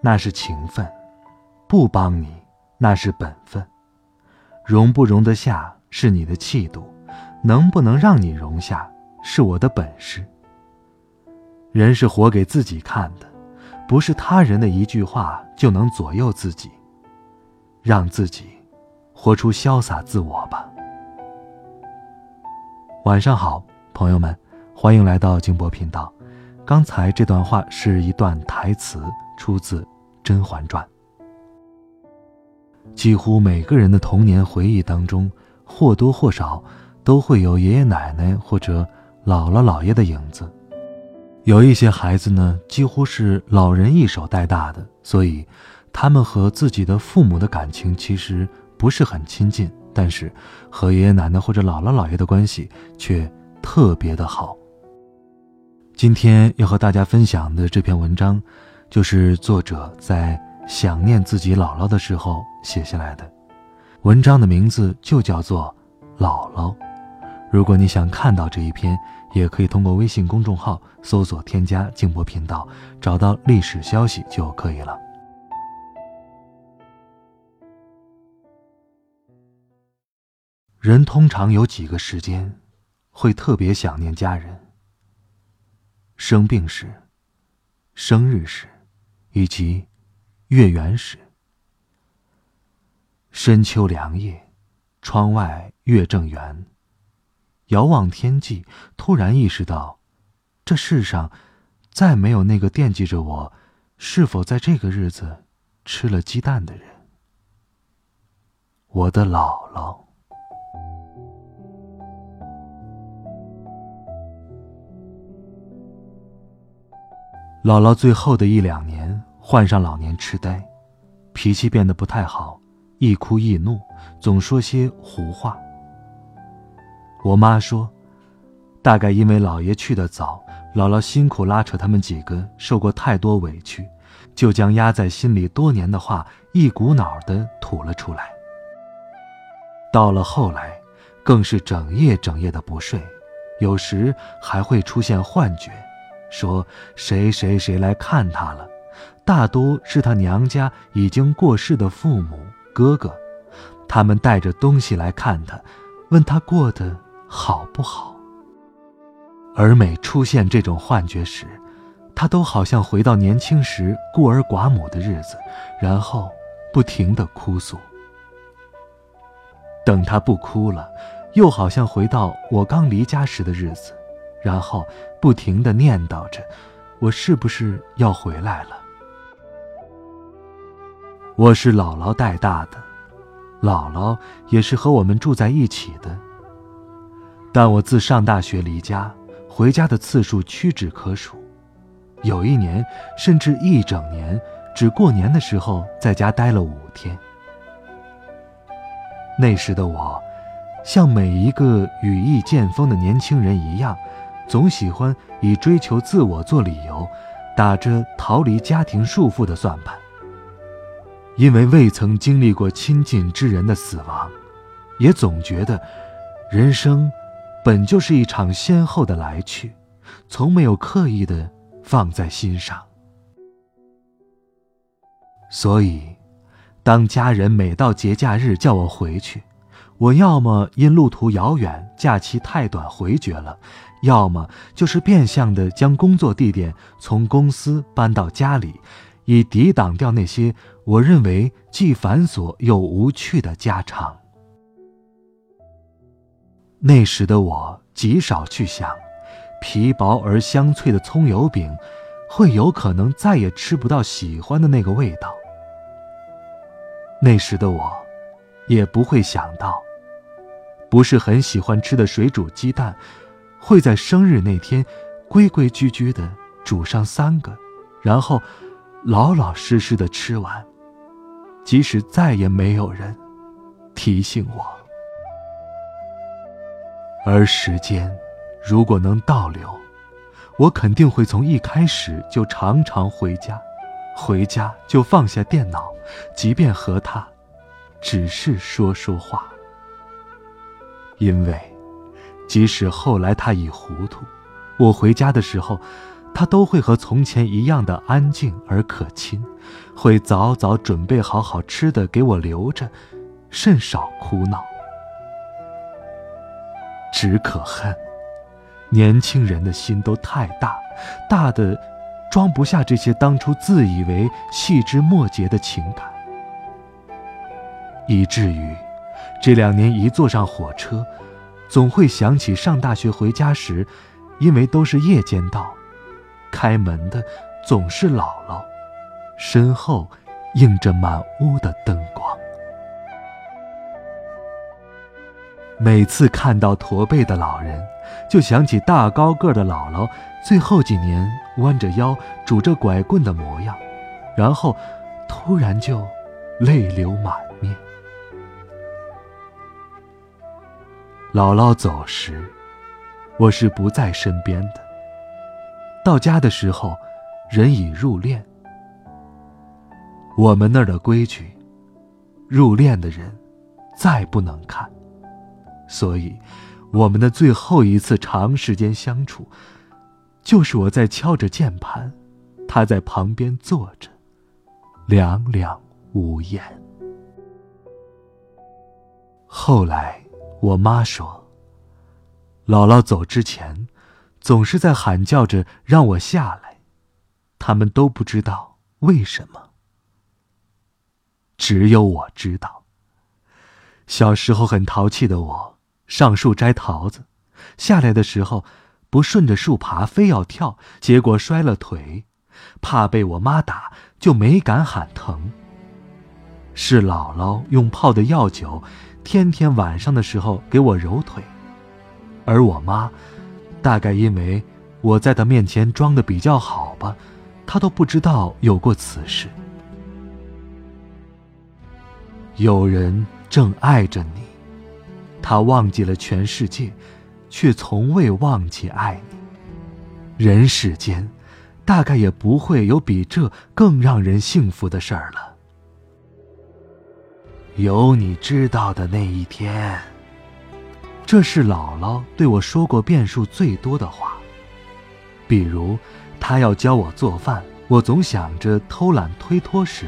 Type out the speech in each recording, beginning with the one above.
那是情分。不帮你，那是本分；容不容得下是你的气度，能不能让你容下是我的本事。人是活给自己看的，不是他人的一句话就能左右自己。让自己活出潇洒自我吧。晚上好，朋友们，欢迎来到静波频道。刚才这段话是一段台词，出自《甄嬛传》。几乎每个人的童年回忆当中，或多或少都会有爷爷奶奶或者姥姥姥爷的影子。有一些孩子呢，几乎是老人一手带大的，所以他们和自己的父母的感情其实不是很亲近，但是和爷爷奶奶或者姥姥姥爷的关系却特别的好。今天要和大家分享的这篇文章，就是作者在。想念自己姥姥的时候写下来的，文章的名字就叫做《姥姥》。如果你想看到这一篇，也可以通过微信公众号搜索添加“静波频道”，找到历史消息就可以了。人通常有几个时间会特别想念家人：生病时、生日时，以及。月圆时，深秋凉夜，窗外月正圆。遥望天际，突然意识到，这世上再没有那个惦记着我是否在这个日子吃了鸡蛋的人。我的姥姥，姥姥最后的一两年。患上老年痴呆，脾气变得不太好，易哭易怒，总说些胡话。我妈说，大概因为姥爷去得早，姥姥辛苦拉扯他们几个，受过太多委屈，就将压在心里多年的话一股脑的吐了出来。到了后来，更是整夜整夜的不睡，有时还会出现幻觉，说谁谁谁来看他了。大多是他娘家已经过世的父母、哥哥，他们带着东西来看他，问他过得好不好。而每出现这种幻觉时，他都好像回到年轻时孤儿寡母的日子，然后不停地哭诉。等他不哭了，又好像回到我刚离家时的日子，然后不停地念叨着：“我是不是要回来了？”我是姥姥带大的，姥姥也是和我们住在一起的。但我自上大学离家，回家的次数屈指可数，有一年甚至一整年，只过年的时候在家待了五天。那时的我，像每一个羽翼渐丰的年轻人一样，总喜欢以追求自我做理由，打着逃离家庭束缚的算盘。因为未曾经历过亲近之人的死亡，也总觉得，人生本就是一场先后的来去，从没有刻意的放在心上。所以，当家人每到节假日叫我回去，我要么因路途遥远、假期太短回绝了，要么就是变相的将工作地点从公司搬到家里。以抵挡掉那些我认为既繁琐又无趣的家常。那时的我极少去想，皮薄而香脆的葱油饼，会有可能再也吃不到喜欢的那个味道。那时的我，也不会想到，不是很喜欢吃的水煮鸡蛋，会在生日那天，规规矩矩的煮上三个，然后。老老实实的吃完，即使再也没有人提醒我。而时间如果能倒流，我肯定会从一开始就常常回家，回家就放下电脑，即便和他只是说说话。因为，即使后来他已糊涂，我回家的时候，他都会和从前一样的安静而可亲，会早早准备好好吃的给我留着，甚少哭闹。只可恨，年轻人的心都太大，大的装不下这些当初自以为细枝末节的情感，以至于。这两年一坐上火车，总会想起上大学回家时，因为都是夜间到，开门的总是姥姥，身后映着满屋的灯光。每次看到驼背的老人，就想起大高个的姥姥最后几年弯着腰拄着拐棍的模样，然后突然就泪流满面。姥姥走时，我是不在身边的。到家的时候，人已入殓。我们那儿的规矩，入殓的人再不能看，所以我们的最后一次长时间相处，就是我在敲着键盘，他在旁边坐着，两两无言。后来。我妈说：“姥姥走之前，总是在喊叫着让我下来，他们都不知道为什么。只有我知道。小时候很淘气的我，上树摘桃子，下来的时候不顺着树爬，非要跳，结果摔了腿，怕被我妈打，就没敢喊疼。是姥姥用泡的药酒。”天天晚上的时候给我揉腿，而我妈，大概因为我在她面前装的比较好吧，她都不知道有过此事。有人正爱着你，他忘记了全世界，却从未忘记爱你。人世间，大概也不会有比这更让人幸福的事儿了。有你知道的那一天。这是姥姥对我说过遍数最多的话。比如，她要教我做饭，我总想着偷懒推脱时；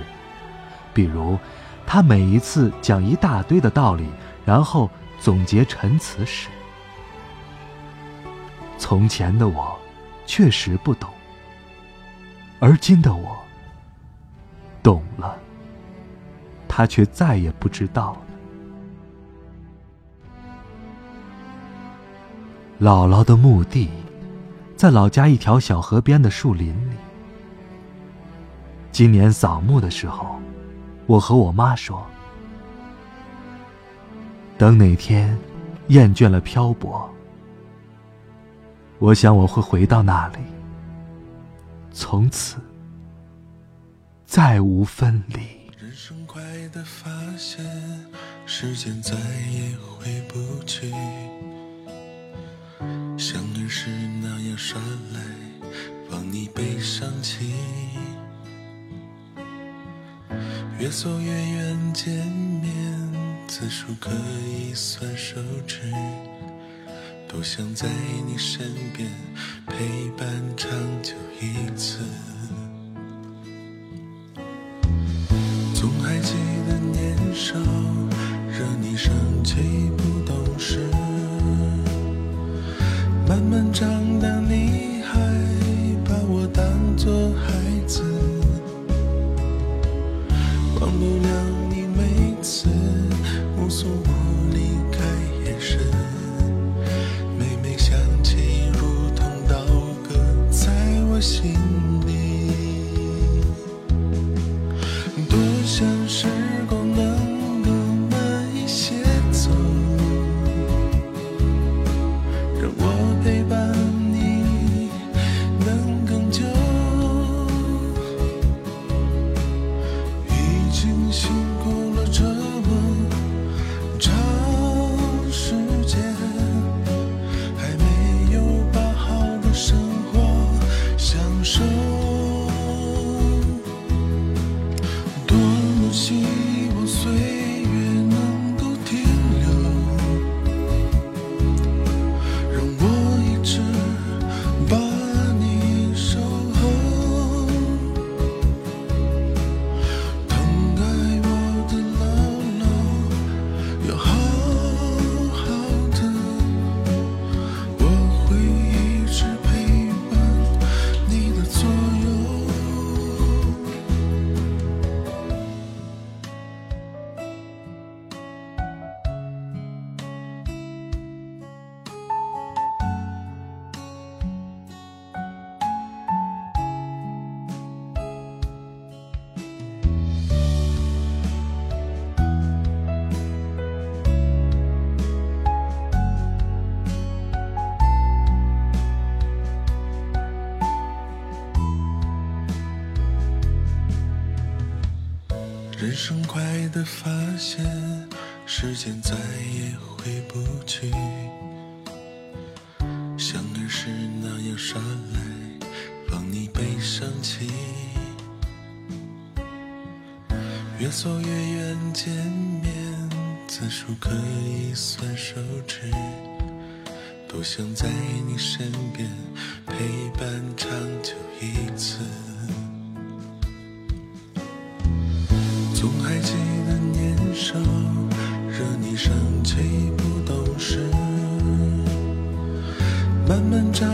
比如，她每一次讲一大堆的道理，然后总结陈词时。从前的我，确实不懂，而今的我，懂了。他却再也不知道了。姥姥的墓地，在老家一条小河边的树林里。今年扫墓的时候，我和我妈说：“等哪天厌倦了漂泊，我想我会回到那里，从此再无分离。”的发现，时间再也回不去，像儿时那样耍赖，帮你背上气。越走越远，见面次数可以算手指，多想在你身边陪伴长心。生快的发现，时间再也回不去，像儿时那样耍赖，让你悲伤起。越走越远，见面次数可以算手指，多想在你身边陪伴长久生气不懂事，慢慢长